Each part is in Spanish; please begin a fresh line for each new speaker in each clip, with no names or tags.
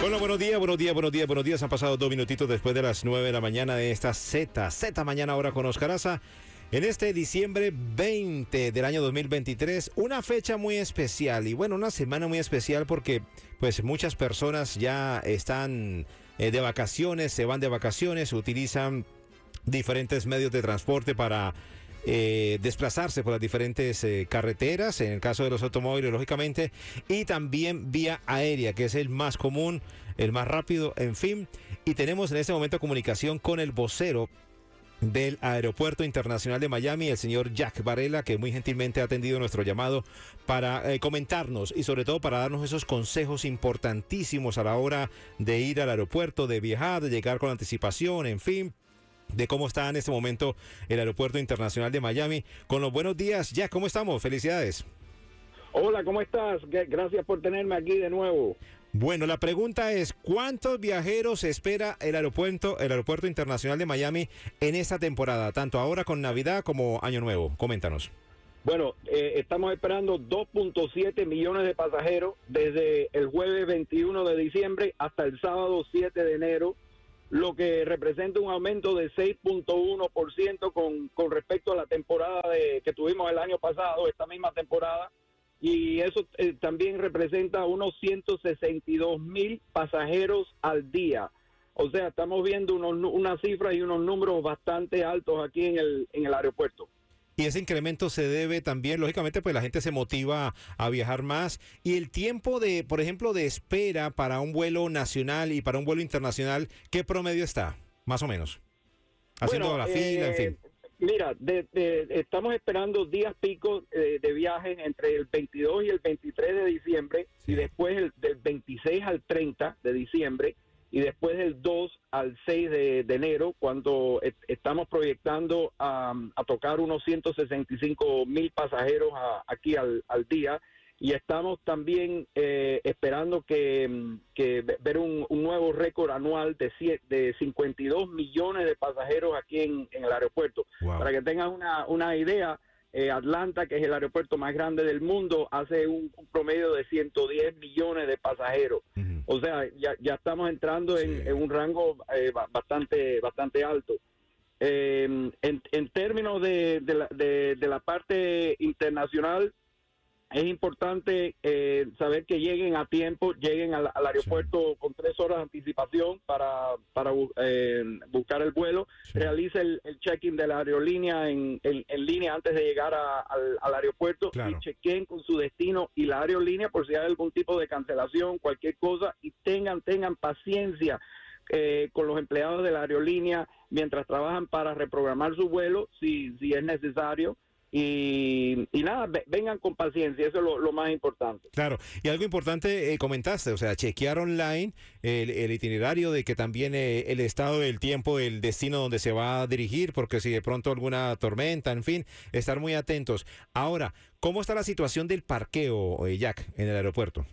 Bueno, buenos días, buenos días, buenos días, buenos días. Han pasado dos minutitos después de las nueve de la mañana de esta Z, Z mañana ahora con Oscaraza. En este diciembre 20 del año 2023, una fecha muy especial y bueno, una semana muy especial porque pues muchas personas ya están eh, de vacaciones, se van de vacaciones, utilizan diferentes medios de transporte para eh, desplazarse por las diferentes eh, carreteras, en el caso de los automóviles, lógicamente, y también vía aérea, que es el más común, el más rápido, en fin. Y tenemos en este momento comunicación con el vocero del Aeropuerto Internacional de Miami, el señor Jack Varela, que muy gentilmente ha atendido nuestro llamado para eh, comentarnos y sobre todo para darnos esos consejos importantísimos a la hora de ir al aeropuerto, de viajar, de llegar con anticipación, en fin de cómo está en este momento el Aeropuerto Internacional de Miami. Con los buenos días, Jack, ¿cómo estamos? Felicidades.
Hola, ¿cómo estás? Gracias por tenerme aquí de nuevo.
Bueno, la pregunta es, ¿cuántos viajeros espera el aeropuerto, el aeropuerto internacional de Miami en esta temporada, tanto ahora con Navidad como Año Nuevo? Coméntanos.
Bueno, eh, estamos esperando 2.7 millones de pasajeros desde el jueves 21 de diciembre hasta el sábado 7 de enero lo que representa un aumento de 6.1% con, con respecto a la temporada de, que tuvimos el año pasado, esta misma temporada, y eso eh, también representa unos 162 mil pasajeros al día. O sea, estamos viendo unos, una cifra y unos números bastante altos aquí en el, en el aeropuerto.
Y ese incremento se debe también, lógicamente, pues la gente se motiva a viajar más. Y el tiempo de, por ejemplo, de espera para un vuelo nacional y para un vuelo internacional, ¿qué promedio está? Más o menos. Haciendo la fila, en fin. Eh,
mira, estamos esperando días picos eh, de viajes entre el 22 y el 23 de diciembre y después el, del 26 al 30 de diciembre y después del 2 al 6 de, enero, cuando estamos proyectando a tocar unos 165 mil pasajeros aquí al, día y estamos también eh, esperando que, ver un, nuevo récord anual de, de 52 millones de pasajeros aquí en, el aeropuerto. Para que tengan una, una idea, eh, Atlanta, que es el aeropuerto más grande del mundo, hace un, promedio de 110 millones de pasajeros. O sea, ya, ya estamos entrando en, un rango eh, bastante, bastante alto. Eh, en, en, términos de, de, la, de, de la parte internacional, es importante eh, saber que lleguen a tiempo, lleguen al, aeropuerto con tres horas de anticipación para, para eh, buscar el vuelo, realice el, check-in de la aerolínea en, en, línea antes de llegar al, aeropuerto y chequen con su destino y la aerolínea por si hay algún tipo de cancelación, cualquier cosa. Y tengan, tengan paciencia. Eh, con los empleados de la aerolínea mientras trabajan para reprogramar su vuelo si, si es necesario y, nada, vengan con paciencia, eso es lo, más importante.
Claro, y algo importante eh, comentaste, o sea, chequear online el, itinerario de que también eh, el estado del tiempo, el destino donde se va a dirigir, porque si de pronto alguna tormenta, en fin, estar muy atentos. Ahora, ¿cómo está la situación del parqueo, eh, Jack, en el aeropuerto?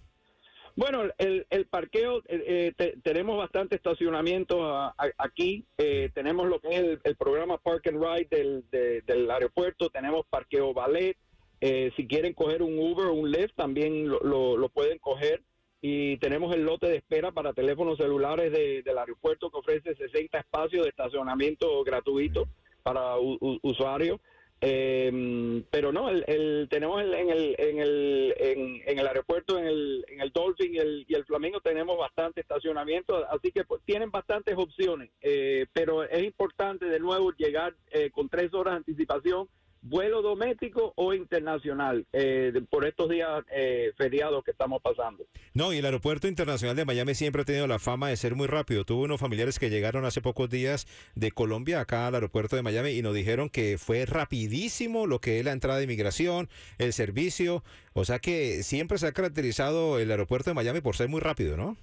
Bueno, el, el parqueo, eh, eh, tenemos bastante estacionamiento aquí. Eh, tenemos lo que es el, programa Park and Ride del, del aeropuerto. Tenemos parqueo ballet. si quieren coger un Uber o un Lyft, también lo, lo, pueden coger. Y tenemos el lote de espera para teléfonos celulares del aeropuerto que ofrece 60 espacios de estacionamiento gratuito para usuarios. Eh, pero no, el, tenemos en, el, en, el, en, el aeropuerto, en el, en el Dolphin y el, y el Flamingo, tenemos bastante estacionamiento, así que pues, tienen bastantes opciones, eh, pero es importante de nuevo llegar eh, con tres horas de anticipación vuelo doméstico o internacional eh, por estos días eh, feriados que estamos pasando.
No, y el aeropuerto internacional de Miami siempre ha tenido la fama de ser muy rápido. Tuve unos familiares que llegaron hace pocos días de Colombia acá al aeropuerto de Miami y nos dijeron que fue rapidísimo lo que es la entrada de inmigración, el servicio. O sea que siempre se ha caracterizado el aeropuerto de Miami por ser muy rápido, ¿no?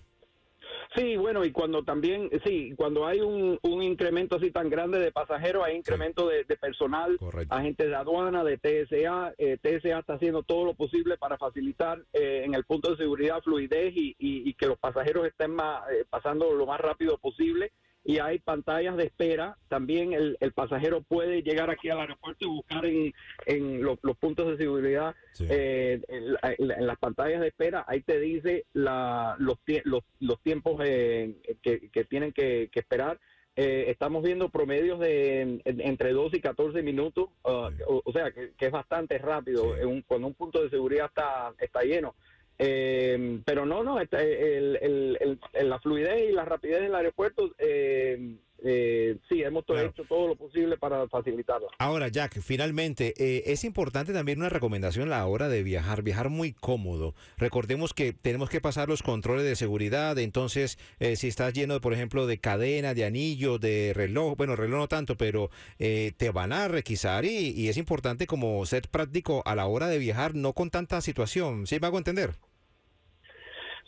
Sí, bueno, y cuando también, sí, cuando hay un, un incremento así tan grande de pasajeros, hay incremento de, de, personal,
Correcto.
agentes de aduana, de TSA. Eh, TSA está haciendo todo lo posible para facilitar eh, en el punto de seguridad fluidez y, y, y que los pasajeros estén más, eh, pasando lo más rápido posible. Y hay pantallas de espera. También el, el pasajero puede llegar aquí al aeropuerto y buscar en, en los, los puntos de seguridad
Sí.
eh, en, en la- en las pantallas de espera, ahí te dice la, los, los, los tiempos eh, que, que tienen que, que esperar. Eh, estamos viendo promedios de en- entre 12 y 14 minutos, uh,
Sí.
o, o sea, que, que es bastante rápido
Sí.
en un- cuando un punto de seguridad está, está lleno. Eh, pero no, no, está- el, el- la fluidez y la rapidez del aeropuerto, eh, eh, sí, hemos
Claro.
hecho todo lo posible para facilitarla.
Ahora, Jack, finalmente, eh, es importante también una recomendación a la hora de viajar, viajar muy cómodo. Recordemos que tenemos que pasar los controles de seguridad, entonces, eh, si estás lleno, por ejemplo, de cadena, de anillo, de reloj, bueno, reloj no tanto, pero eh, te van a requisar y, y es importante como ser práctico a la hora de viajar, no con tanta situación. ¿Sí me hago entender?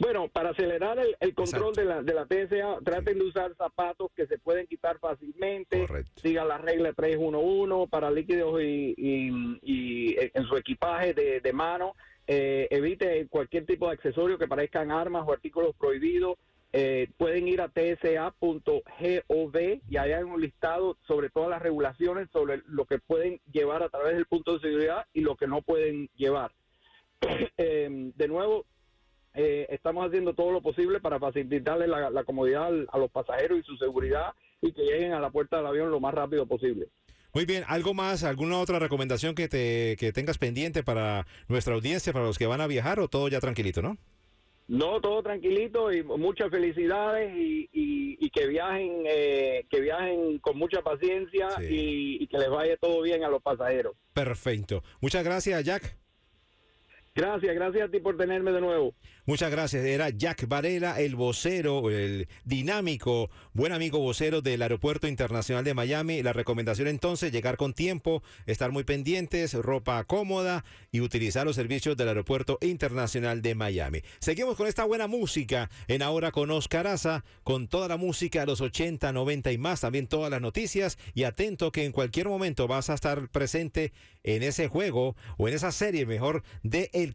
Bueno, para acelerar el, el control de la, de la TSA, traten de usar zapatos que se pueden quitar fácilmente.
Correcto.
Sigan la regla 311 para líquidos y, y- y en su equipaje de, de mano. Eh, evite cualquier tipo de accesorio que parezcan armas o artículos prohibidos. Eh, pueden ir a tsa.gov y ahí hay un listado sobre todas las regulaciones, sobre lo que pueden llevar a través del punto de seguridad y lo que no pueden llevar. Eh, de nuevo, eh, estamos haciendo todo lo posible para facilitarle la, la comodidad al- a los pasajeros y su seguridad y que lleguen a la puerta del avión lo más rápido posible.
Muy bien, ¿algo más, alguna otra recomendación que, te, que tengas pendiente para nuestra audiencia, para los que van a viajar o todo ya tranquilito, no?
No, todo tranquilito y muchas felicidades y, y- y que viajen eh, que viajen con mucha paciencia
Sí.
y, y que les vaya todo bien a los pasajeros.
Perfecto. Muchas gracias, Jack.
Gracias, gracias a ti por tenerme de nuevo.
Muchas gracias. Era Jack Varela, el vocero, el dinámico, buen amigo vocero del Aeropuerto Internacional de Miami. La recomendación entonces, llegar con tiempo, estar muy pendientes, ropa cómoda y utilizar los servicios del Aeropuerto Internacional de Miami. Seguimos con esta buena música en Ahora con Oscar Aza, con toda la música de los 80, 90 y más, también todas las noticias y atento que en cualquier momento vas a estar presente en ese juego o en esa serie mejor de El